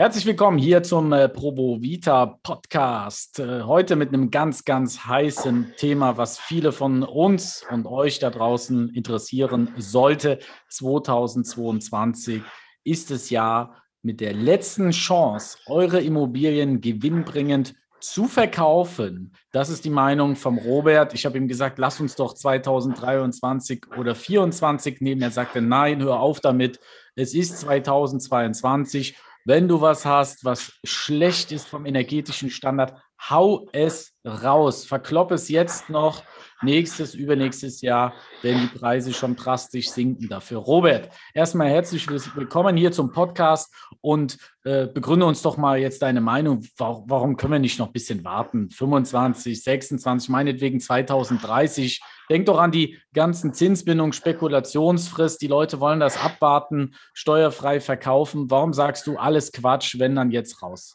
Herzlich willkommen hier zum äh, Probo Vita Podcast. Äh, heute mit einem ganz, ganz heißen Thema, was viele von uns und euch da draußen interessieren sollte. 2022 ist es ja mit der letzten Chance, eure Immobilien gewinnbringend zu verkaufen. Das ist die Meinung vom Robert. Ich habe ihm gesagt, lass uns doch 2023 oder 2024 nehmen. Er sagte, nein, hör auf damit. Es ist 2022 wenn du was hast, was schlecht ist vom energetischen Standard, hau es raus. Verklopp es jetzt noch. Nächstes, übernächstes Jahr werden die Preise schon drastisch sinken dafür. Robert, erstmal herzlich willkommen hier zum Podcast und äh, begründe uns doch mal jetzt deine Meinung. Warum, warum können wir nicht noch ein bisschen warten? 25, 26, meinetwegen 2030 Denk doch an die ganzen Zinsbindungen, Spekulationsfrist. Die Leute wollen das abwarten, steuerfrei verkaufen. Warum sagst du alles Quatsch, wenn dann jetzt raus?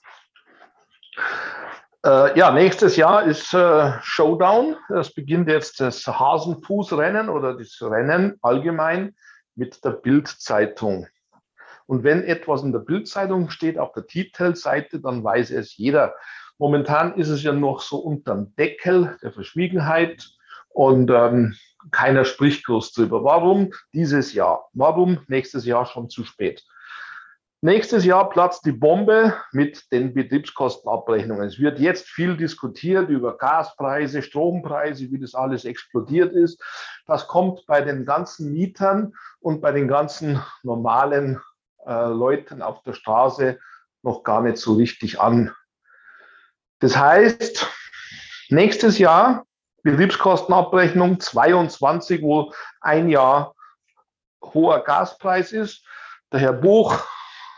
Äh, ja, nächstes Jahr ist äh, Showdown. Es beginnt jetzt das Hasenfußrennen oder das Rennen allgemein mit der Bildzeitung. Und wenn etwas in der Bildzeitung steht auf der Titelseite, dann weiß es jeder. Momentan ist es ja noch so unterm Deckel der Verschwiegenheit und ähm, keiner spricht groß drüber. Warum dieses Jahr? Warum nächstes Jahr schon zu spät? Nächstes Jahr platzt die Bombe mit den Betriebskostenabrechnungen. Es wird jetzt viel diskutiert über Gaspreise, Strompreise, wie das alles explodiert ist. Das kommt bei den ganzen Mietern und bei den ganzen normalen äh, Leuten auf der Straße noch gar nicht so richtig an. Das heißt, nächstes Jahr Betriebskostenabrechnung 22, wo ein Jahr hoher Gaspreis ist. Der Herr Buch,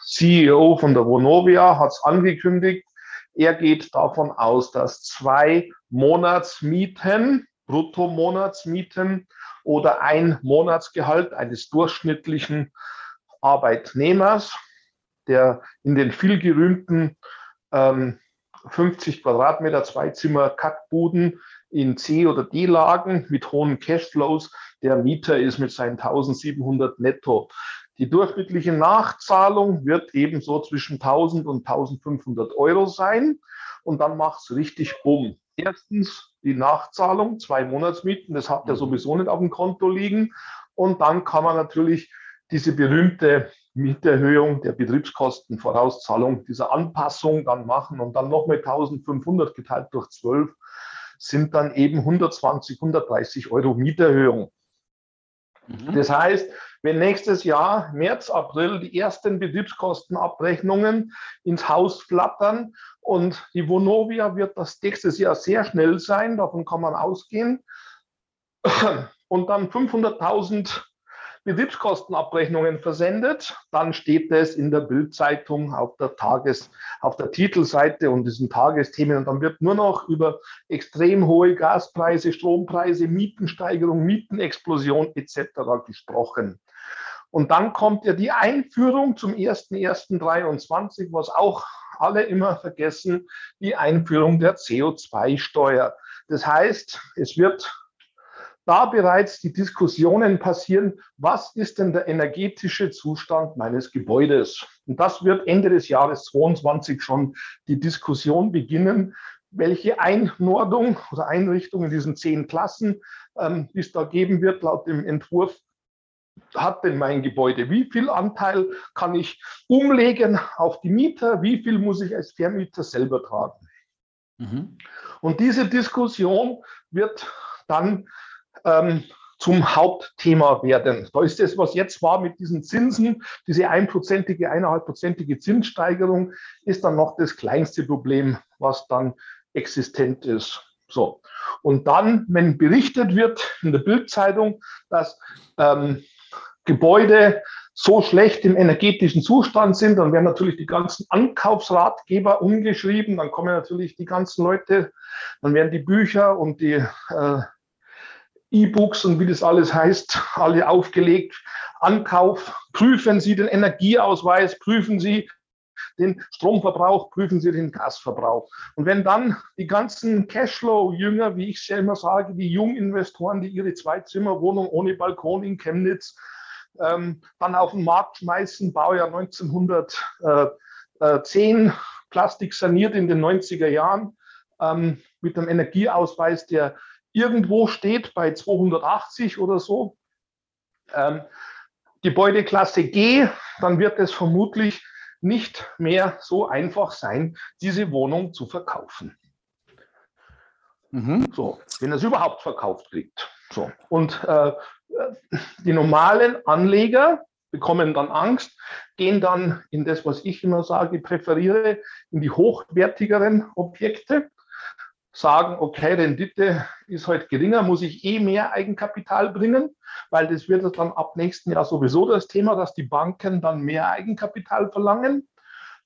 CEO von der Vonovia, hat es angekündigt. Er geht davon aus, dass zwei Monatsmieten, Bruttomonatsmieten oder ein Monatsgehalt eines durchschnittlichen Arbeitnehmers, der in den vielgerühmten ähm, 50 Quadratmeter Zweizimmer Kackbuden in C- oder D-Lagen mit hohen Cashflows. Der Mieter ist mit seinen 1700 netto. Die durchschnittliche Nachzahlung wird ebenso zwischen 1000 und 1500 Euro sein. Und dann macht es richtig bumm. Erstens die Nachzahlung, zwei Monatsmieten, das hat er mhm. sowieso nicht auf dem Konto liegen. Und dann kann man natürlich diese berühmte Mieterhöhung der Betriebskostenvorauszahlung, dieser Anpassung dann machen und dann nochmal 1500 geteilt durch 12 sind dann eben 120, 130 Euro Mieterhöhung. Mhm. Das heißt, wenn nächstes Jahr, März, April, die ersten Betriebskostenabrechnungen ins Haus flattern und die Vonovia wird das nächstes Jahr sehr schnell sein, davon kann man ausgehen, und dann 500.000 Betriebskostenabrechnungen versendet, dann steht es in der Bildzeitung auf der auf der Titelseite und diesen Tagesthemen und dann wird nur noch über extrem hohe Gaspreise, Strompreise, Mietensteigerung, Mietenexplosion etc. gesprochen. Und dann kommt ja die Einführung zum 1.1.23, was auch alle immer vergessen, die Einführung der CO2-Steuer. Das heißt, es wird da bereits die Diskussionen passieren, was ist denn der energetische Zustand meines Gebäudes? Und das wird Ende des Jahres 22 schon die Diskussion beginnen, welche Einordnung oder Einrichtung in diesen zehn Klassen ähm, es da geben wird, laut dem Entwurf hat denn mein Gebäude? Wie viel Anteil kann ich umlegen auf die Mieter? Wie viel muss ich als Vermieter selber tragen? Mhm. Und diese Diskussion wird dann ähm, zum Hauptthema werden. Da ist das, was jetzt war mit diesen Zinsen, diese einprozentige, eineinhalbprozentige Zinssteigerung, ist dann noch das kleinste Problem, was dann existent ist. So. Und dann, wenn berichtet wird in der Bildzeitung, dass ähm, Gebäude so schlecht im energetischen Zustand sind, dann werden natürlich die ganzen Ankaufsratgeber umgeschrieben, dann kommen natürlich die ganzen Leute, dann werden die Bücher und die äh, E-Books und wie das alles heißt, alle aufgelegt. Ankauf, prüfen Sie den Energieausweis, prüfen Sie den Stromverbrauch, prüfen Sie den Gasverbrauch. Und wenn dann die ganzen Cashflow-Jünger, wie ich es ja immer sage, die Junginvestoren, die ihre Zweizimmerwohnung ohne Balkon in Chemnitz ähm, dann auf den Markt schmeißen, Baujahr 1900, äh, zehn Plastik saniert in den 90er Jahren ähm, mit einem Energieausweis, der irgendwo steht bei 280 oder so. Ähm, Gebäudeklasse G, dann wird es vermutlich nicht mehr so einfach sein, diese Wohnung zu verkaufen. Mhm. So, wenn es überhaupt verkauft kriegt. So. Und äh, die normalen Anleger bekommen dann Angst, gehen dann in das, was ich immer sage, präferiere, in die hochwertigeren Objekte, sagen, okay, Rendite ist heute geringer, muss ich eh mehr Eigenkapital bringen, weil das wird dann ab nächsten Jahr sowieso das Thema, dass die Banken dann mehr Eigenkapital verlangen.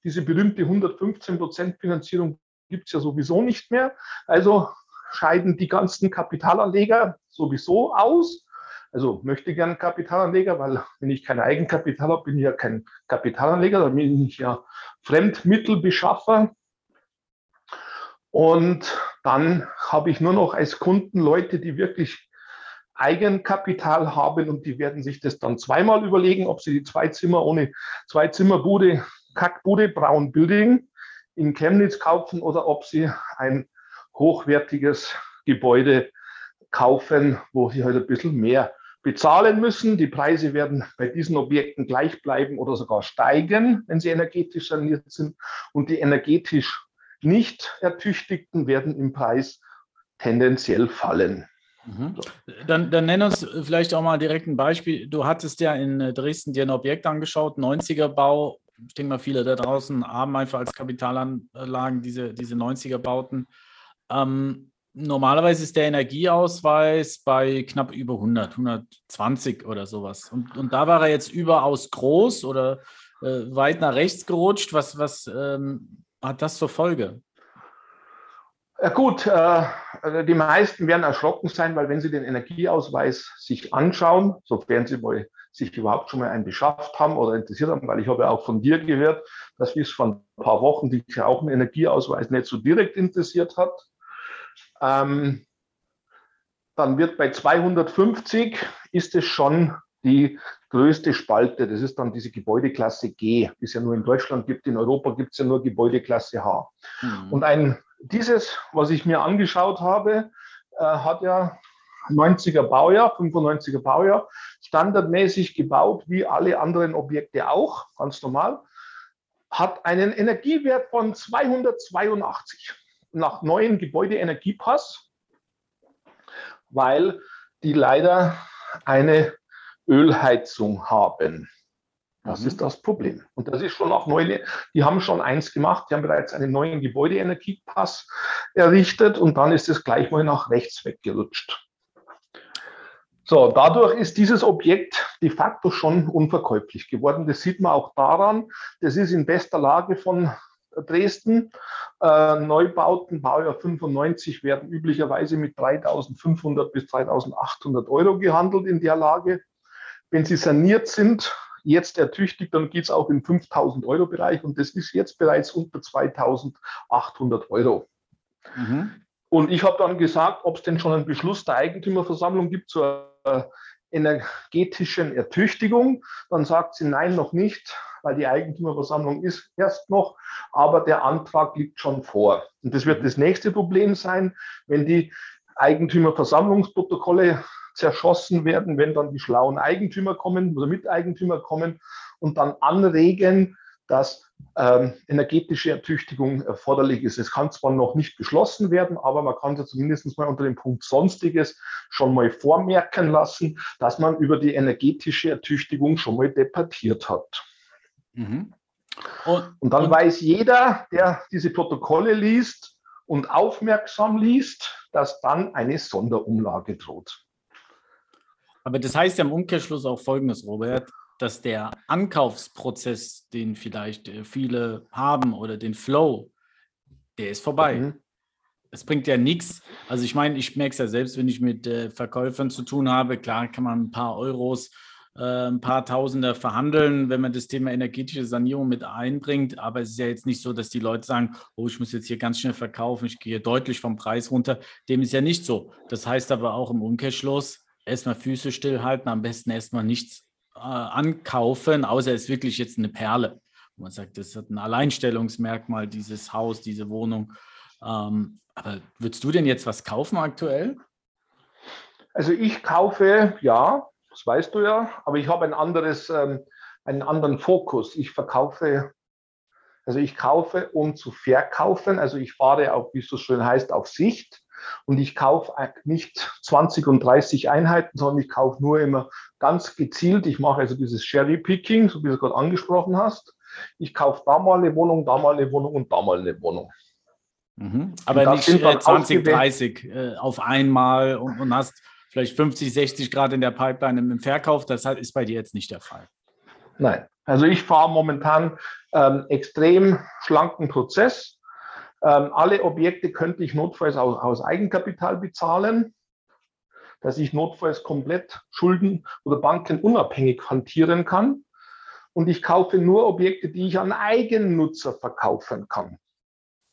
Diese berühmte 115 Prozent Finanzierung gibt es ja sowieso nicht mehr. Also scheiden die ganzen Kapitalanleger sowieso aus. Also möchte gerne Kapitalanleger, weil wenn ich kein Eigenkapital habe, bin ich ja kein Kapitalanleger, dann bin ich ja Fremdmittelbeschaffer. Und dann habe ich nur noch als Kunden Leute, die wirklich Eigenkapital haben und die werden sich das dann zweimal überlegen, ob sie die zwei Zimmer ohne zwei Zimmerbude, Kackbude, Braun Building in Chemnitz kaufen oder ob sie ein hochwertiges Gebäude kaufen, wo sie halt ein bisschen mehr bezahlen müssen. Die Preise werden bei diesen Objekten gleich bleiben oder sogar steigen, wenn sie energetisch saniert sind. Und die energetisch nicht Ertüchtigten werden im Preis tendenziell fallen. Mhm. Dann, dann nenn uns vielleicht auch mal direkt ein Beispiel. Du hattest ja in Dresden dir ein Objekt angeschaut, 90er Bau. Ich denke mal, viele da draußen haben einfach als Kapitalanlagen diese, diese 90er Bauten. Ähm, normalerweise ist der Energieausweis bei knapp über 100, 120 oder sowas. Und, und da war er jetzt überaus groß oder äh, weit nach rechts gerutscht. Was, was ähm, hat das zur Folge? Ja gut, äh, die meisten werden erschrocken sein, weil wenn sie den Energieausweis sich anschauen, sofern sie mal sich überhaupt schon mal einen beschafft haben oder interessiert haben, weil ich habe ja auch von dir gehört, dass bis vor ein paar Wochen dich auch ein Energieausweis nicht so direkt interessiert hat. Ähm, dann wird bei 250 ist es schon die größte Spalte. Das ist dann diese Gebäudeklasse G, die es ja nur in Deutschland gibt. In Europa gibt es ja nur Gebäudeklasse H. Mhm. Und ein, dieses, was ich mir angeschaut habe, äh, hat ja 90er Baujahr, 95er Baujahr, standardmäßig gebaut, wie alle anderen Objekte auch, ganz normal, hat einen Energiewert von 282 nach neuen Gebäudeenergiepass, weil die leider eine Ölheizung haben. Das mhm. ist das Problem. Und das ist schon auch neu. Die haben schon eins gemacht. Die haben bereits einen neuen Gebäudeenergiepass errichtet und dann ist es gleich mal nach rechts weggerutscht. So, dadurch ist dieses Objekt de facto schon unverkäuflich geworden. Das sieht man auch daran. Das ist in bester Lage von Dresden. Äh, Neubauten, Baujahr 95, werden üblicherweise mit 3.500 bis 3.800 Euro gehandelt in der Lage. Wenn sie saniert sind, jetzt ertüchtigt, dann geht es auch im 5.000 Euro Bereich und das ist jetzt bereits unter 2.800 Euro. Mhm. Und ich habe dann gesagt, ob es denn schon einen Beschluss der Eigentümerversammlung gibt zur äh, energetischen Ertüchtigung. Dann sagt sie nein, noch nicht weil die Eigentümerversammlung ist erst noch, aber der Antrag liegt schon vor. Und das wird das nächste Problem sein, wenn die Eigentümerversammlungsprotokolle zerschossen werden, wenn dann die schlauen Eigentümer kommen oder Miteigentümer kommen und dann anregen, dass ähm, energetische Ertüchtigung erforderlich ist. Es kann zwar noch nicht beschlossen werden, aber man kann ja zumindest mal unter dem Punkt Sonstiges schon mal vormerken lassen, dass man über die energetische Ertüchtigung schon mal debattiert hat. Mhm. Und, und, dann und, weiß jeder, der diese Protokolle liest und aufmerksam liest, dass dann eine Sonderumlage droht. Aber das heißt ja im Umkehrschluss auch Folgendes, Robert, dass der Ankaufsprozess, den vielleicht äh, viele haben oder den Flow, der ist vorbei. Mhm. Es bringt ja nichts. Also ich meine, ich merke es ja selbst, wenn ich mit äh, Verkäufern zu tun habe. Klar kann man ein paar Euros äh, ein paar Tausender verhandeln, wenn man das Thema energetische Sanierung mit einbringt. Aber es ist ja jetzt nicht so, dass die Leute sagen, oh, ich muss jetzt hier ganz schnell verkaufen, ich gehe deutlich vom Preis runter. Dem ist ja nicht so. Das heißt aber auch im Umkehrschluss, erstmal Füße stillhalten, am besten erstmal nichts äh, ankaufen, außer es ist wirklich jetzt eine Perle Man sagt, das hat ein Alleinstellungsmerkmal, dieses Haus, diese Wohnung. Ähm, aber würdest du denn jetzt was kaufen aktuell? Also ich kaufe, ja, das weißt du ja, aber ich habe ein anderes, ähm, einen anderen Fokus. Ich verkaufe, also ich kaufe, um zu verkaufen. Also ich fahre auf, wie es so schön heißt, auf Sicht. Und ich kaufe nicht 20 und 30 Einheiten, sondern ich kaufe nur immer ganz gezielt. Ich mache also dieses Sherry Picking, so wie du es gerade angesprochen hast. Ich kaufe da mal eine Wohnung, da mal eine Wohnung und da mal eine Wohnung. Mhm. Aber nicht äh, 20, 30 äh, auf einmal und, und, hast vielleicht 50, 60 Grad in der Pipeline im Verkauf. Das ist bei dir jetzt nicht der Fall. Nein, also ich fahre momentan ähm, extrem schlanken Prozess. Ähm, alle Objekte könnte ich notfalls aus, aus Eigenkapital bezahlen, dass ich notfalls komplett Schulden oder Banken unabhängig hantieren kann. Und ich kaufe nur Objekte, die ich an Eigennutzer verkaufen kann.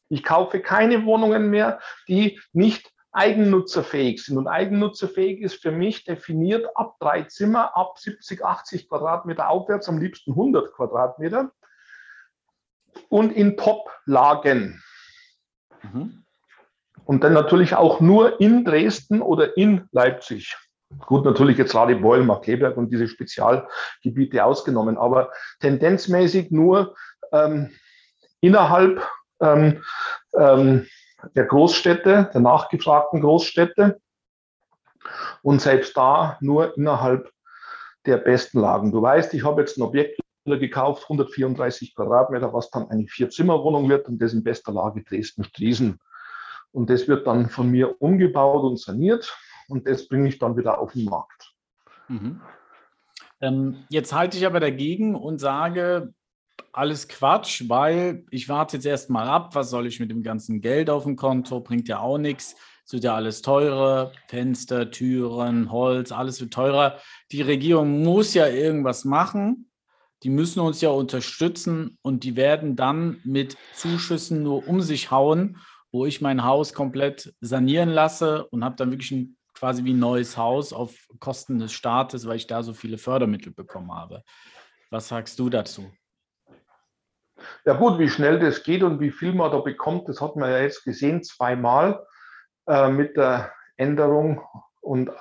Ich kaufe keine Wohnungen mehr, die nicht eigennutzerfähig sind. Und eigennutzerfähig ist für mich definiert ab drei Zimmer, ab 70, 80 Quadratmeter aufwärts, am liebsten 100 Quadratmeter und in Top-Lagen. Mhm. Und dann natürlich auch nur in Dresden oder in Leipzig. Gut, natürlich jetzt Radebeul, Markleberg und diese Spezialgebiete ausgenommen, aber tendenzmäßig nur ähm, innerhalb ähm, ähm, der Großstädte, der nachgefragten Großstädte und selbst da nur innerhalb der besten Lagen. Du weißt, ich habe jetzt ein Objekt gekauft, 134 Quadratmeter, was dann eine Vier-Zimmer-Wohnung wird und das in bester Lage Dresden-Striesen. Und das wird dann von mir umgebaut und saniert und das bringe ich dann wieder auf den Markt. Mhm. Ähm, jetzt halte ich aber dagegen und sage, alles Quatsch, weil ich warte jetzt erstmal ab, was soll ich mit dem ganzen Geld auf dem Konto, bringt ja auch nichts. Es wird ja alles teurer, Fenster, Türen, Holz, alles wird teurer. Die Regierung muss ja irgendwas machen. Die müssen uns ja unterstützen und die werden dann mit Zuschüssen nur um sich hauen, wo ich mein Haus komplett sanieren lasse und habe dann wirklich ein quasi wie ein neues Haus auf Kosten des Staates, weil ich da so viele Fördermittel bekommen habe. Was sagst du dazu? Ja gut, wie schnell das geht und wie viel man da bekommt, das hat man ja jetzt gesehen, zweimal äh, mit der Änderung und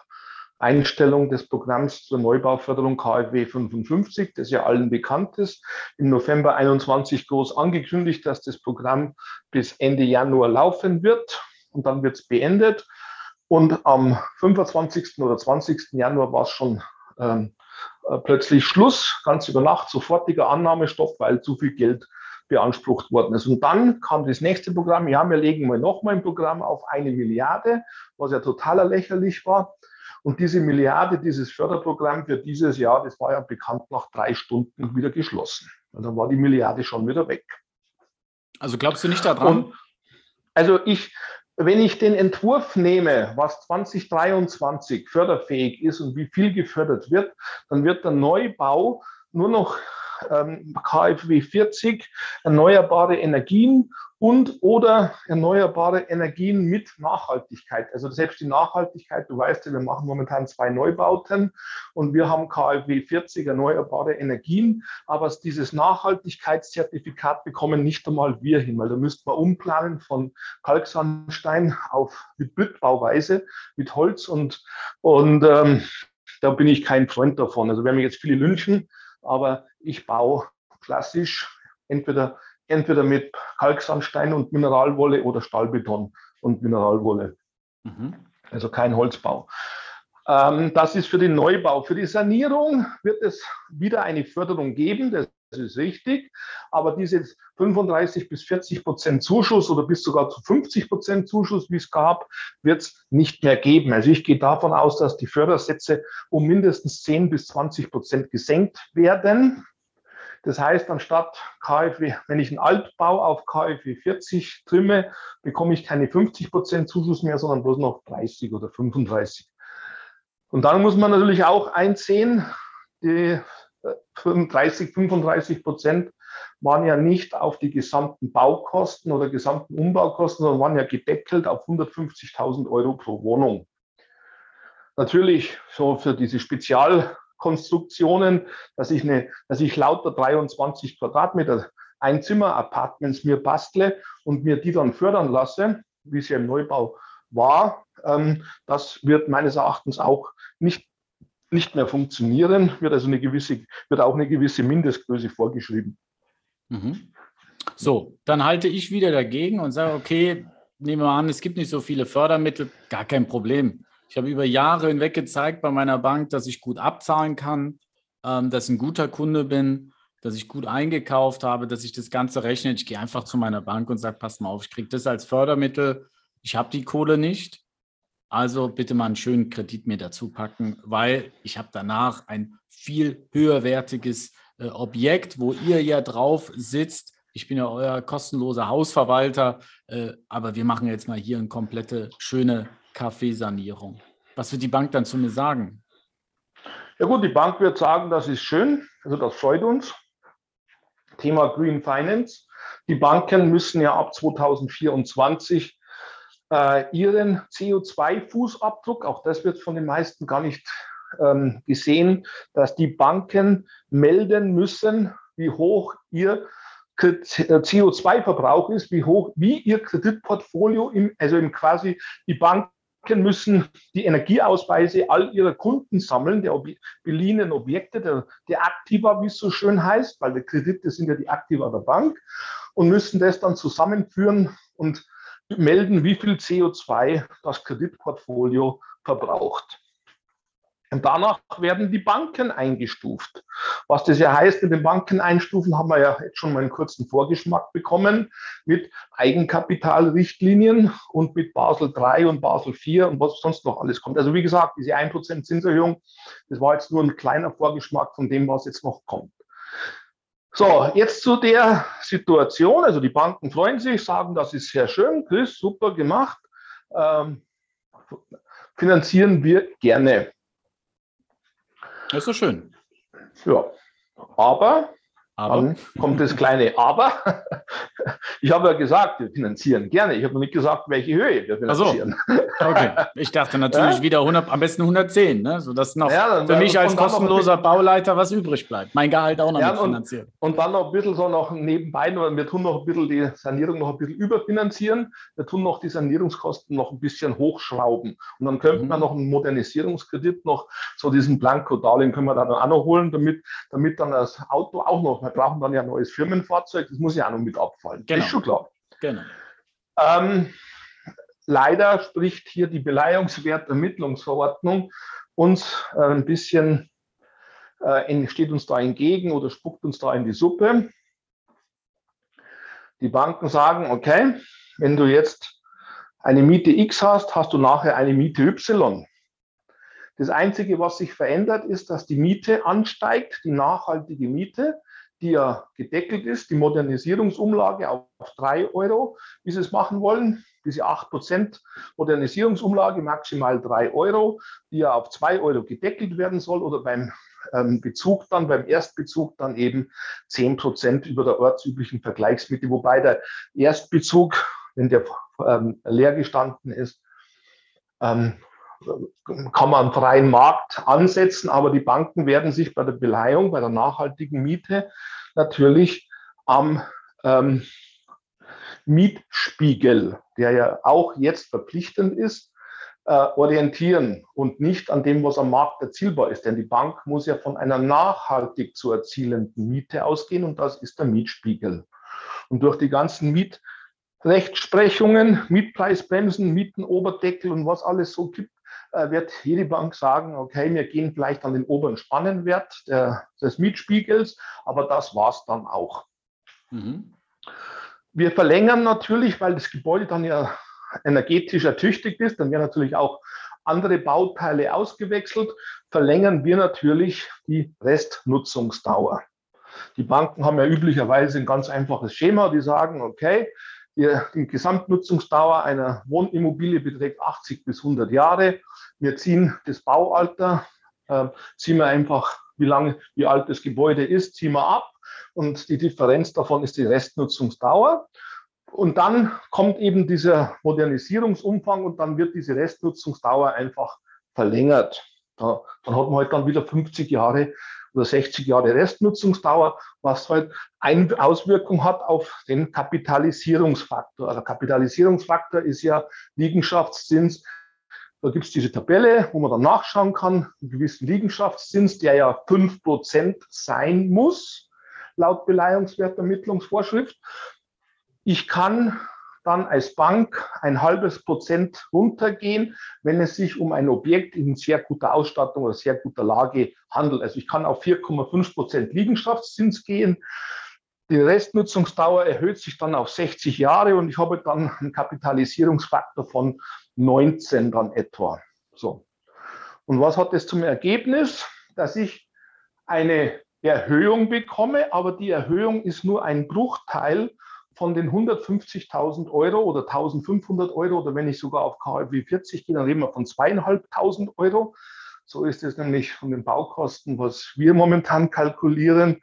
Einstellung des Programms zur Neubauförderung KfW 55, das ja allen bekannt ist. Im November 21 groß angekündigt, dass das Programm bis Ende Januar laufen wird und dann wird es beendet. Und am 25. oder 20. Januar war es schon ähm, äh, plötzlich Schluss, ganz über Nacht, sofortiger Annahmestopp, weil zu viel Geld beansprucht worden ist. Und dann kam das nächste Programm, ja, wir legen mal nochmal ein Programm auf eine Milliarde, was ja totaler lächerlich war. Und diese Milliarde, dieses Förderprogramm für dieses Jahr, das war ja bekannt nach drei Stunden wieder geschlossen. Und dann war die Milliarde schon wieder weg. Also glaubst du nicht daran? Und also ich, wenn ich den Entwurf nehme, was 2023 förderfähig ist und wie viel gefördert wird, dann wird der Neubau nur noch KfW 40, erneuerbare Energien und oder erneuerbare Energien mit Nachhaltigkeit. Also selbst die Nachhaltigkeit, du weißt ja, wir machen momentan zwei Neubauten und wir haben KfW 40 erneuerbare Energien, aber dieses Nachhaltigkeitszertifikat bekommen nicht einmal wir hin, weil da müssten wir umplanen von Kalksandstein auf mit Büttbauweise, mit Holz und, und ähm, da bin ich kein Freund davon. Also werden wir jetzt viele lynchen, aber ich baue klassisch entweder, entweder mit Kalksandstein und Mineralwolle oder Stahlbeton und Mineralwolle. Mhm. Also kein Holzbau. Ähm, das ist für den Neubau. Für die Sanierung wird es wieder eine Förderung geben. Das ist richtig. Aber diese 35 bis 40 Prozent Zuschuss oder bis sogar zu 50 Prozent Zuschuss, wie es gab, wird es nicht mehr geben. Also ich gehe davon aus, dass die Fördersätze um mindestens 10 bis 20 Prozent gesenkt werden. Das heißt, anstatt KfW, wenn ich einen Altbau auf KfW 40 trimme, bekomme ich keine 50 Prozent Zuschuss mehr, sondern bloß noch 30 oder 35. Und dann muss man natürlich auch einsehen, die 30, 35 Prozent waren ja nicht auf die gesamten Baukosten oder gesamten Umbaukosten, sondern waren ja gedeckelt auf 150.000 Euro pro Wohnung. Natürlich so für diese Spezialkonstruktionen, dass ich, eine, dass ich lauter 23 Quadratmeter Einzimmer-Apartments mir bastle und mir die dann fördern lasse, wie es ja im Neubau war, ähm, das wird meines Erachtens auch nicht, nicht mehr funktionieren, wird also eine gewisse, wird auch eine gewisse Mindestgröße vorgeschrieben. Mhm. So, dann halte ich wieder dagegen und sage, okay, nehmen wir an, es gibt nicht so viele Fördermittel, gar kein Problem. Ich habe über Jahre hinweg gezeigt bei meiner Bank, dass ich gut abzahlen kann, ähm, dass ich ein guter Kunde bin, dass ich gut eingekauft habe, dass ich das Ganze rechne. Ich gehe einfach zu meiner Bank und sage, passt mal auf, ich kriege das als Fördermittel. Ich habe die Kohle nicht. Also bitte mal einen schönen Kredit mir dazu packen, weil ich habe danach ein viel höherwertiges äh, Objekt, wo ihr ja drauf sitzt. Ich bin ja euer kostenloser Hausverwalter, äh, aber wir machen jetzt mal hier eine komplette schöne Kaffeesanierung. Was wird die Bank dann zu mir sagen? Ja gut, die Bank wird sagen, das ist schön, also das freut uns. Thema Green Finance. Die Banken müssen ja ab 2024 äh, ihren CO2-Fußabdruck, auch das wird von den meisten gar nicht ähm, gesehen, dass die Banken melden müssen, wie hoch ihr CO2-Verbrauch ist, wie hoch, wie ihr Kreditportfolio, im, also im quasi die Banken müssen die Energieausweise all ihrer Kunden sammeln, der Ob beliehenen Objekte, der, der Aktiva, wie es so schön heißt, weil die Kredite sind ja die Aktiva der Bank und müssen das dann zusammenführen und melden, wie viel CO2 das Kreditportfolio verbraucht. Und danach werden die Banken eingestuft. Was das ja heißt, in den Banken einstufen, haben wir ja jetzt schon mal einen kurzen Vorgeschmack bekommen mit Eigenkapitalrichtlinien und mit Basel III und Basel IV und was sonst noch alles kommt. Also wie gesagt, diese 1% Zinserhöhung, das war jetzt nur ein kleiner Vorgeschmack von dem, was jetzt noch kommt. So, jetzt zu der Situation. Also die Banken freuen sich, sagen, das ist sehr schön, Chris, super gemacht. Ähm, finanzieren wir gerne. Das ist so schön. Ja, aber aber Dann kommt das kleine Aber. Ich habe ja gesagt, wir finanzieren gerne. Ich habe noch nicht gesagt, welche Höhe wir finanzieren. So. Okay. Ich dachte natürlich ja? wieder 100, am besten 110, ne? sodass noch ja, für mich als kostenloser Bauleiter was übrig bleibt. Mein Gehalt auch noch ja, finanzieren. Und dann noch ein bisschen so noch nebenbei, wir tun noch ein bisschen die Sanierung noch ein bisschen überfinanzieren. Wir tun noch die Sanierungskosten noch ein bisschen hochschrauben. Und dann könnte mhm. man noch einen Modernisierungskredit noch, so diesen Blanko-Darlehen können wir dann auch noch holen, damit, damit dann das Auto auch noch wir brauchen dann ja ein neues Firmenfahrzeug, das muss ja auch noch mit abfallen. Genau. Das ist schon klar. Genau. Ähm, leider spricht hier die Beleihungswertermittlungsverordnung uns äh, ein bisschen, äh, steht uns da entgegen oder spuckt uns da in die Suppe. Die Banken sagen, okay, wenn du jetzt eine Miete X hast, hast du nachher eine Miete Y. Das Einzige, was sich verändert, ist, dass die Miete ansteigt, die nachhaltige Miete die ja gedeckelt ist, die Modernisierungsumlage auf 3 Euro, wie Sie es machen wollen. Diese 8% Modernisierungsumlage, maximal 3 Euro, die ja auf 2 Euro gedeckelt werden soll oder beim ähm, Bezug dann, beim Erstbezug dann eben 10% über der ortsüblichen Vergleichsmitte, wobei der Erstbezug, wenn der ähm, leer gestanden ist, ähm, kann man einen freien Markt ansetzen, aber die Banken werden sich bei der Beleihung, bei der nachhaltigen Miete natürlich am ähm, Mietspiegel, der ja auch jetzt verpflichtend ist, äh, orientieren und nicht an dem, was am Markt erzielbar ist. Denn die Bank muss ja von einer nachhaltig zu erzielenden Miete ausgehen und das ist der Mietspiegel. Und durch die ganzen Mietrechtsprechungen, Mietpreisbremsen, Mietenoberdeckel und was alles so gibt, wird jede Bank sagen, okay, wir gehen vielleicht an den oberen Spannenwert der, des Mietspiegels, aber das war es dann auch. Mhm. Wir verlängern natürlich, weil das Gebäude dann ja energetisch ertüchtigt ist, dann werden natürlich auch andere Bauteile ausgewechselt, verlängern wir natürlich die Restnutzungsdauer. Die Banken haben ja üblicherweise ein ganz einfaches Schema, die sagen, okay, die, Gesamtnutzungsdauer einer Wohnimmobilie beträgt 80 bis 100 Jahre. Wir ziehen das Baualter, äh, ziehen wir einfach, wie lange, wie alt das Gebäude ist, ziehen wir ab. Und die Differenz davon ist die Restnutzungsdauer. Und dann kommt eben dieser Modernisierungsumfang und dann wird diese Restnutzungsdauer einfach verlängert. Da, dann hat man halt dann wieder 50 Jahre oder 60 Jahre Restnutzungsdauer, was halt eine Auswirkung hat auf den Kapitalisierungsfaktor. Also Kapitalisierungsfaktor ist ja Liegenschaftszins. Da gibt es diese Tabelle, wo man dann nachschauen kann, einen gewissen Liegenschaftszins, der ja 5% sein muss, laut Beleihungswertermittlungsvorschrift. Ich kann dann als Bank ein halbes Prozent runtergehen, wenn es sich um ein Objekt in sehr guter Ausstattung oder sehr guter Lage handelt. Also ich kann auf 4,5 Prozent Liegenschaftszins gehen. Die Restnutzungsdauer erhöht sich dann auf 60 Jahre und ich habe dann einen Kapitalisierungsfaktor von 19 dann etwa. So. Und was hat das zum Ergebnis? Dass ich eine Erhöhung bekomme, aber die Erhöhung ist nur ein Bruchteil von den 150.000 Euro oder 1.500 Euro oder wenn ich sogar auf KfW 40 gehe, dann reden wir von zweieinhalbtausend Euro. So ist es nämlich von den Baukosten, was wir momentan kalkulieren.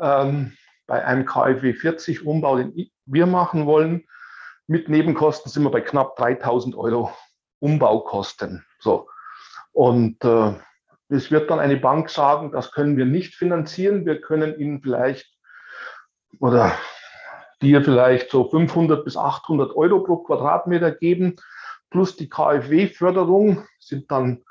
Ähm, bei einem KfW 40 Umbau, den wir machen wollen, mit Nebenkosten sind wir bei knapp 3.000 Euro Umbaukosten. So. Und äh, es wird dann eine Bank sagen, das können wir nicht finanzieren. Wir können Ihnen vielleicht oder dir vielleicht so 500 bis 800 Euro pro Quadratmeter geben, plus die KfW-Förderung sind dann,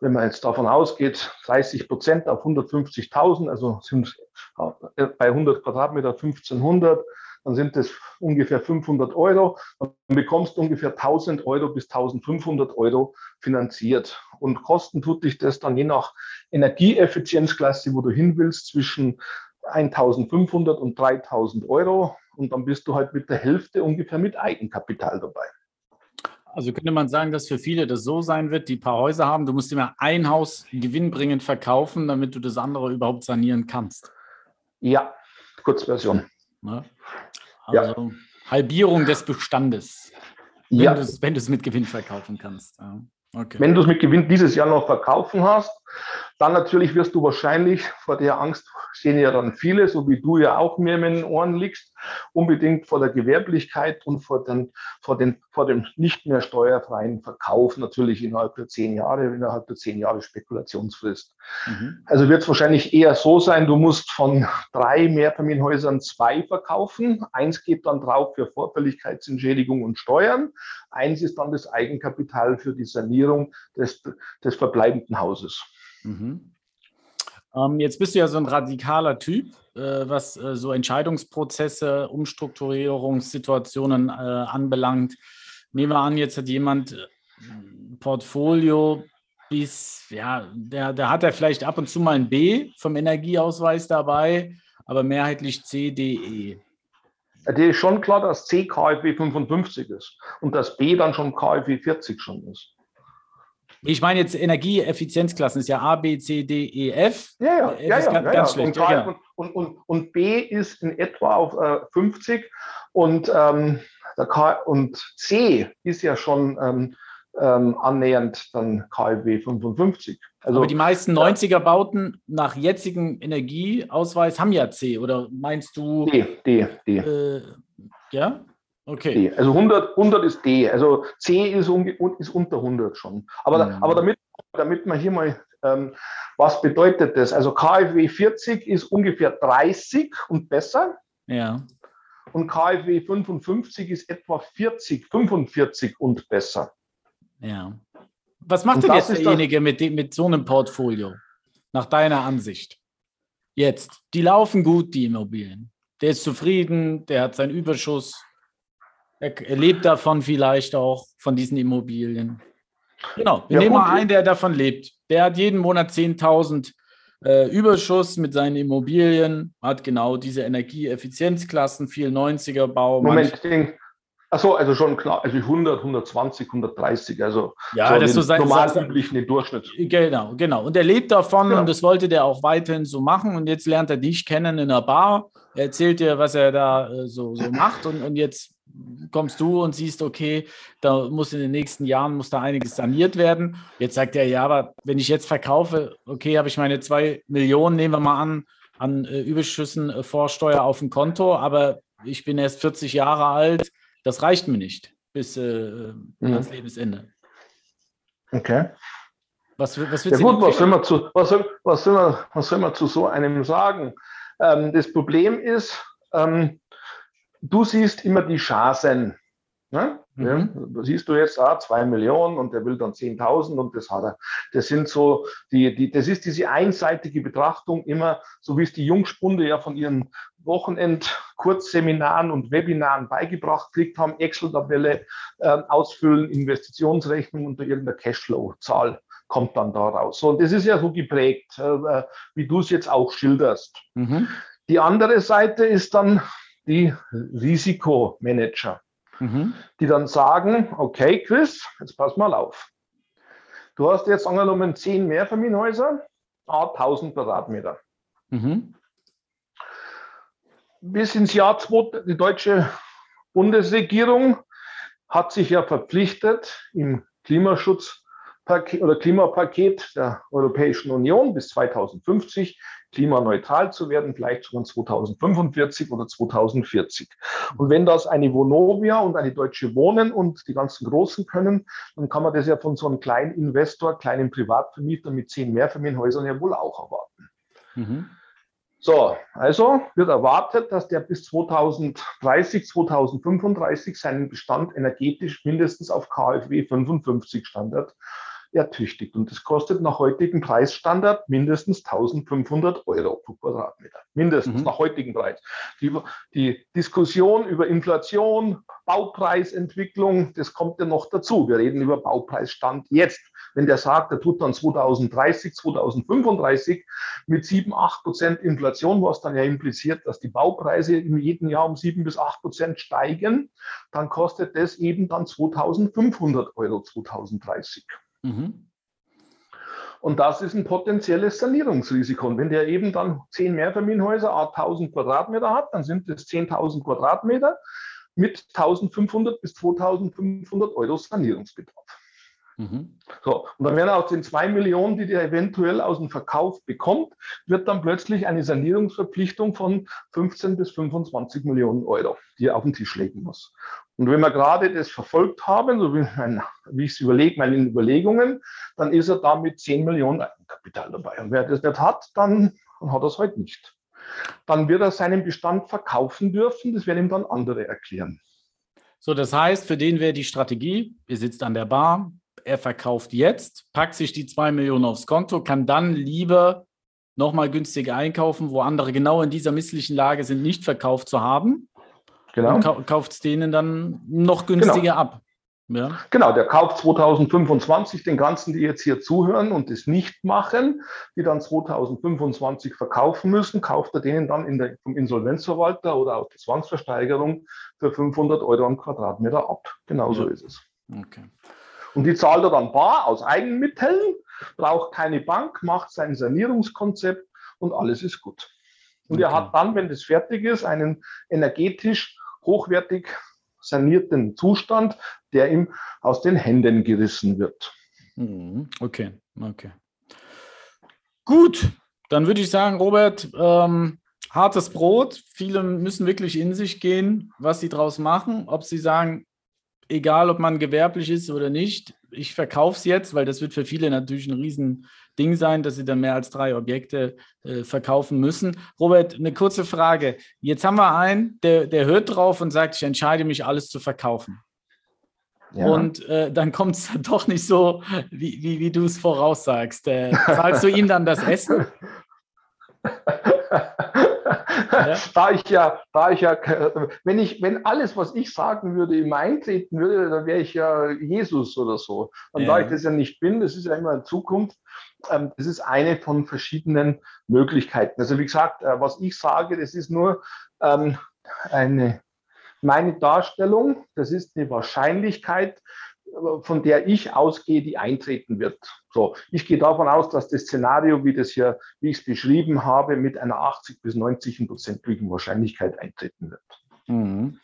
wenn man jetzt davon ausgeht, 30 Prozent auf 150.000, also sind bei 100 Quadratmeter 1500, dann sind es ungefähr 500 Euro. Dann bekommst du ungefähr 1000 Euro bis 1500 Euro finanziert. Und kosten tut dich das dann je nach Energieeffizienzklasse, wo du hin willst, zwischen 1500 und 3000 Euro und dann bist du halt mit der Hälfte ungefähr mit Eigenkapital dabei. Also könnte man sagen, dass für viele das so sein wird, die paar Häuser haben, du musst immer ein Haus gewinnbringend verkaufen, damit du das andere überhaupt sanieren kannst. Ja, Kurzversion. Ne? Also ja. Halbierung des Bestandes, wenn ja. du es mit Gewinn verkaufen kannst. Ja. Okay. Wenn du es mit Gewinn dieses Jahr noch verkaufen hast, dann natürlich wirst du wahrscheinlich vor der Angst sehen ja dann viele, so wie du ja auch mir in den Ohren liegst, unbedingt vor der Gewerblichkeit und vor, den, vor, den, vor dem nicht mehr steuerfreien Verkauf natürlich innerhalb der zehn Jahre, innerhalb der zehn Jahre Spekulationsfrist. Mhm. Also wird es wahrscheinlich eher so sein, du musst von drei Mehrfamilienhäusern zwei verkaufen. Eins geht dann drauf für Vorfälligkeitsentschädigung und Steuern. Eins ist dann das Eigenkapital für die Sanierung des, des verbleibenden Hauses. Mhm. Ähm, jetzt bist du ja so ein radikaler Typ, äh, was äh, so Entscheidungsprozesse, Umstrukturierungssituationen äh, anbelangt. Nehmen wir an, jetzt hat jemand ein äh, Portfolio bis, ja, der, der hat ja vielleicht ab und zu mal ein B vom Energieausweis dabei, aber mehrheitlich C, D, E. Dir ist schon klar, dass C KfW 55 ist und dass B dann schon KfW 40 schon ist. Ich meine jetzt Energieeffizienzklassen ist ja A, B, C, D, E, F. Ja, ja, ja, ja, ganz, ja, ganz schlecht. Und, ja, und, und, und, B ist in etwa auf äh, 50 und, ähm, und C ist ja schon ähm, ähm, annähernd dann KfW 55. Also, Aber die meisten 90er-Bauten nach jetzigem Energieausweis haben ja C, oder meinst du? D, D, D. Äh, ja? Okay. D. Also 100, 100 ist D. Also C ist, ist unter 100 schon. Aber, mhm. aber damit, damit man hier mal, ähm, was bedeutet das? Also KfW 40 ist ungefähr 30 und besser. Ja. Und KfW 55 ist etwa 40, 45 und besser. Ja. Was macht und denn jetzt derjenige mit, mit so einem Portfolio, nach deiner Ansicht? Jetzt, die laufen gut, die Immobilien. Der ist zufrieden, der hat seinen Überschuss, er, lebt davon vielleicht auch, von diesen Immobilien. Genau, wir ja, nehmen mal einen, der davon lebt. Der hat jeden Monat 10.000 äh, Überschuss mit seinen Immobilien, hat genau diese Energieeffizienzklassen, viel 90er Bau. Moment, Achso, also schon klar, also 100, 120, 130, also ja, so das ist so sein normal üblichen Durchschnitt. Genau, genau. Und er lebt davon ja. und das wollte der auch weiterhin so machen. Und jetzt lernt er dich kennen in einer Bar. Er erzählt dir, was er da äh, so, so macht. Und, und jetzt kommst du und siehst, okay, da muss in den nächsten Jahren muss da einiges saniert werden. Jetzt sagt er, ja, aber wenn ich jetzt verkaufe, okay, habe ich meine zwei Millionen, nehmen wir mal an, an äh, Überschüssen äh, Vorsteuer auf dem Konto, aber ich bin erst 40 Jahre alt, das reicht mir nicht bis äh, mhm. ans Lebensende. Okay. Was, was ja gut, was soll, man zu, was, soll, was, soll man, was soll man zu so einem sagen? Ähm, das Problem ist, ähm, du siehst immer die Chancen. Ne? Mhm. Ja, siehst du jetzt, ah, zwei Millionen und der will dann 10.000 und das hat er. Das sind so, die, die, das ist diese einseitige Betrachtung immer, so wie es die Jungspunde ja von ihren Wochenend-Kurzseminaren und Webinaren beigebracht kriegt haben, Excel-Tabelle äh, ausfüllen, Investitionsrechnung unter irgendeiner Cashflow-Zahl kommt dann da raus. So, und das ist ja so geprägt, äh, wie du es jetzt auch schilderst. Mhm. Die andere Seite ist dann die Risikomanager mhm. die dann sagen, okay, Chris, jetzt pass mal auf. Du hast jetzt angenommen 10 Mehrfamilienhäuser, 1000 Quadratmeter. Mhm. Bis ins Jahr 2, die deutsche Bundesregierung hat sich ja verpflichtet, im Klimaschutz oder Klimapaket der Europäischen Union bis 2050 klimaneutral zu werden, vielleicht schon 2045 oder 2040. Und wenn das eine Vonovia und eine Deutsche Wohnen und die ganzen Großen können, dann kann man das ja von so einem kleinen Investor, kleinen Privatvermieter mit zehn Mehrfamilienhäusern ja wohl auch erwarten. Mhm. So, also wird erwartet, dass der bis 2030, 2035 seinen Bestand energetisch mindestens auf KfW 55 Standard ertüchtigt. Und das kostet nach heutigem Preisstandard mindestens 1500 Euro pro Quadratmeter. Mindestens mhm. nach heutigem Preis. Die, die, Diskussion über Inflation, Baupreisentwicklung, das kommt ja noch dazu. Wir reden über Baupreisstand jetzt. Wenn der sagt, er tut dann 2030, 2035 mit 7, 8 Prozent Inflation, was dann ja impliziert, dass die Baupreise in jedem Jahr um 7 bis 8 Prozent steigen, dann kostet das eben dann 2500 Euro 2030. Mhm. Und das ist ein potenzielles Sanierungsrisiko. Und wenn der eben dann zehn Mehrfamilienhäuser, 1000 Quadratmeter hat, dann sind das 10.000 Quadratmeter mit 1500 bis 2500 Euro Sanierungsbedarf. Mhm. So, und dann werden aus den zwei Millionen, die der eventuell aus dem Verkauf bekommt, wird dann plötzlich eine Sanierungsverpflichtung von 15 bis 25 Millionen Euro, die er auf den Tisch legen muss. Und wenn wir gerade das verfolgt haben, so wie, wie ich es überlege, meine Überlegungen, dann ist er da mit 10 Millionen Eigenkapital dabei. Und wer das nicht hat, dann, dann hat er es halt nicht. Dann wird er seinen Bestand verkaufen dürfen, das werden ihm dann andere erklären. So, das heißt, für den wäre die Strategie, ihr sitzt an der Bar, er verkauft jetzt, packt sich die zwei Millionen aufs Konto, kann dann lieber nochmal günstiger einkaufen, wo andere genau in dieser misslichen Lage sind, nicht verkauft zu haben. Genau. Und kauft es denen dann noch günstiger genau. ab. Ja. Genau, der kauft 2025 den ganzen, die jetzt hier zuhören und das nicht machen, die dann 2025 verkaufen müssen, kauft er denen dann in der, vom Insolvenzverwalter oder aus der Zwangsversteigerung für 500 Euro am Quadratmeter ab. Genauso ja. ist es. Okay. Und die zahlt er dann bar aus Eigenmitteln, braucht keine Bank, macht sein Sanierungskonzept und alles ist gut. Und okay. er hat dann, wenn das fertig ist, einen energetisch hochwertig sanierten Zustand, der ihm aus den Händen gerissen wird. Mhm. Okay, okay. Gut, dann würde ich sagen, Robert, ähm, hartes Brot. Viele müssen wirklich in sich gehen, was sie daraus machen. Ob sie sagen, egal ob man gewerblich ist oder nicht, ich verkaufe es jetzt, weil das wird für viele natürlich ein Riesending sein, dass sie dann mehr als drei Objekte äh, verkaufen müssen. Robert, eine kurze Frage. Jetzt haben wir einen, der, der hört drauf und sagt, ich entscheide mich, alles zu verkaufen. Ja. Und äh, dann kommt es doch nicht so, wie, wie, wie du es voraussagst. Äh, zahlst du ihm dann das Essen? Ja. Da ich ja, da ich ja, wenn ich, wenn alles, was ich sagen würde, immer eintreten würde, dann wäre ich ja Jesus oder so. Und ja. da ich das ja nicht bin, das ist ja immer in Zukunft, ähm, das ist eine von verschiedenen Möglichkeiten. Also wie gesagt, äh, was ich sage, das ist nur ähm, eine meine Darstellung, das ist eine Wahrscheinlichkeit, von der ich ausgehe, die eintreten wird. So, ich gehe davon aus, dass das Szenario, wie das hier, wie ich es beschrieben habe, mit einer 80 bis 90 prozentigen Wahrscheinlichkeit eintreten wird. Mhm.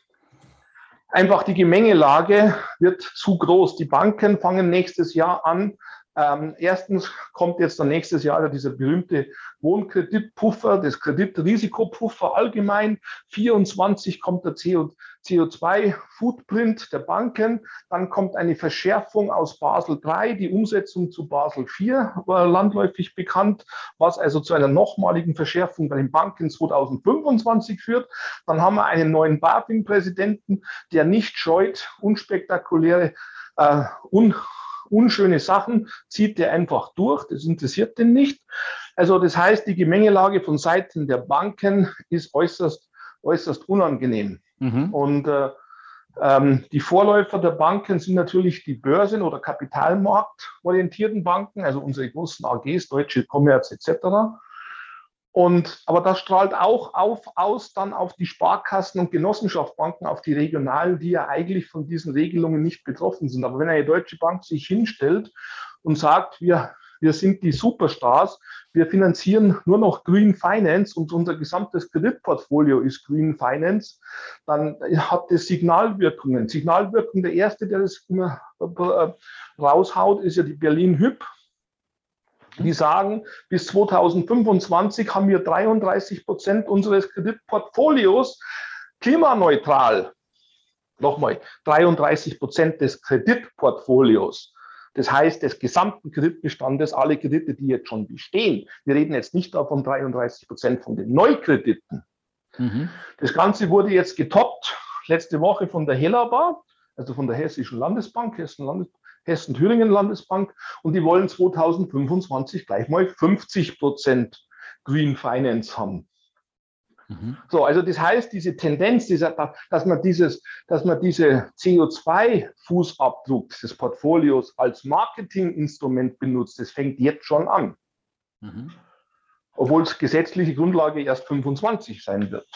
Einfach die Gemengelage wird zu groß. Die Banken fangen nächstes Jahr an, Ähm, erstens kommt jetzt dann nächstes Jahr dieser berühmte Wohnkreditpuffer, das Kreditrisikopuffer allgemein. 24 kommt der CO, CO2-Footprint der Banken. Dann kommt eine Verschärfung aus Basel III, die Umsetzung zu Basel IV, war landläufig bekannt, was also zu einer nochmaligen Verschärfung bei den Banken 2025 führt. Dann haben wir einen neuen BaFin-Präsidenten, der nicht scheut, unspektakuläre, äh, un unschöne Sachen zieht der einfach durch. Das interessiert den nicht. Also das heißt, die Gemengelage von Seiten der Banken ist äußerst, äußerst unangenehm. Mhm. Und äh, ähm, die Vorläufer der Banken sind natürlich die Börsen- oder kapitalmarktorientierten Banken, also unsere großen AGs, Deutsche Commerz etc. Und, aber das strahlt auch auf, aus dann auf die Sparkassen und Genossenschaftsbanken, auf die regionalen, die ja eigentlich von diesen Regelungen nicht betroffen sind. Aber wenn eine deutsche Bank sich hinstellt und sagt, wir, wir sind die Superstars, wir finanzieren nur noch Green Finance und unser gesamtes Kreditportfolio ist Green Finance, dann hat das Signalwirkungen. Signalwirkung, der erste, der das immer äh, raushaut, ist ja die Berlin Hyp die sagen, bis 2025 haben wir 33 Prozent unseres Kreditportfolios klimaneutral. Nochmal, 33 Prozent des Kreditportfolios. Das heißt, des gesamten Kreditbestandes, alle Kredite, die jetzt schon bestehen. Wir reden jetzt nicht davon 33 Prozent von den Neukrediten. Mhm. Das Ganze wurde jetzt getoppt letzte Woche von der Helaba, also von der Hessischen Landesbank, Hessen Landesbank Hessen-Thüringen Landesbank und die wollen 2025 gleich mal 50 Prozent Green Finance haben. Mhm. So, also das heißt, diese Tendenz, dieser, dass man dieses, dass man diese CO2-Fußabdruck des Portfolios als Marketinginstrument benutzt, das fängt jetzt schon an. Mhm. Obwohl es gesetzliche Grundlage erst 25 sein wird.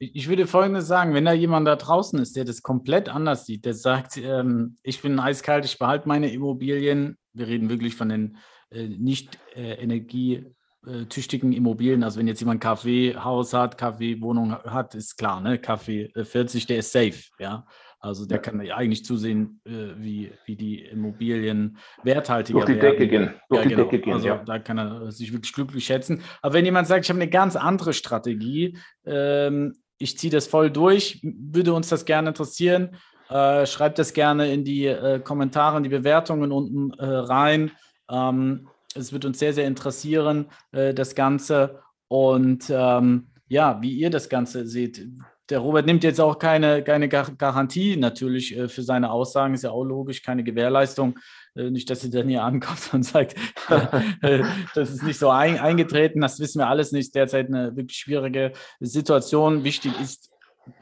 Ich würde Folgendes sagen, wenn da jemand da draußen ist, der das komplett anders sieht, der sagt, ähm, ich bin eiskalt, ich behalte meine Immobilien, wir reden wirklich von den äh, nicht äh, energietüchtigen Immobilien, also wenn jetzt jemand Kaffeehaus hat, Kaffeewohnung hat, ist klar, ne? Kaffee 40, der ist safe, ja. Also der ja. kann eigentlich zusehen, äh, wie, wie die Immobilien werthaltiger werden. Durch die Decke gehen. Durch ja, die genau. Decke gehen, also ja. da kann er sich wirklich glücklich schätzen. Aber wenn jemand sagt, ich habe eine ganz andere Strategie, ähm, ich ziehe das voll durch, würde uns das gerne interessieren. Äh, schreibt das gerne in die äh, Kommentare, in die Bewertungen unten äh, rein. Ähm, es wird uns sehr, sehr interessieren, äh, das Ganze. Und ähm, ja, wie ihr das Ganze seht der Robert nimmt jetzt auch keine, keine Garantie natürlich äh, für seine Aussagen, ist ja auch logisch, keine Gewährleistung. Äh, nicht, dass er dann hier ankommt und sagt, äh, das ist nicht so ein, eingetreten, das wissen wir alles nicht. Derzeit eine wirklich schwierige Situation. Wichtig ist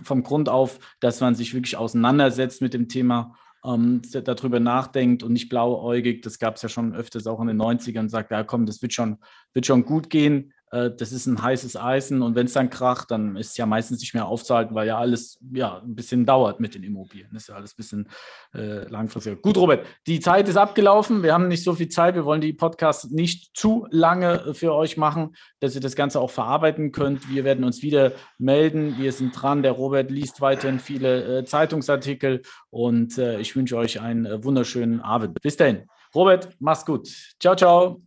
vom Grund auf, dass man sich wirklich auseinandersetzt mit dem Thema ähm, darüber nachdenkt und nicht blauäugig, das gab es ja schon öfters auch in den 90ern, sagt, ja komm, das wird schon, wird schon gut gehen. Äh, das ist ein heißes Eisen und wenn es dann kracht, dann ist es ja meistens nicht mehr aufzuhalten, weil ja alles ja, ein bisschen dauert mit den Immobilien. Das ist ja alles ein bisschen äh, langfristiger. Gut, Robert, die Zeit ist abgelaufen. Wir haben nicht so viel Zeit. Wir wollen die Podcasts nicht zu lange für euch machen, dass ihr das Ganze auch verarbeiten könnt. Wir werden uns wieder melden. Wir sind dran. Der Robert liest weiterhin viele äh, Zeitungsartikel und äh, ich wünsche euch einen äh, wunderschönen Abend. Bis dahin. Robert, mach's gut. Ciao, ciao.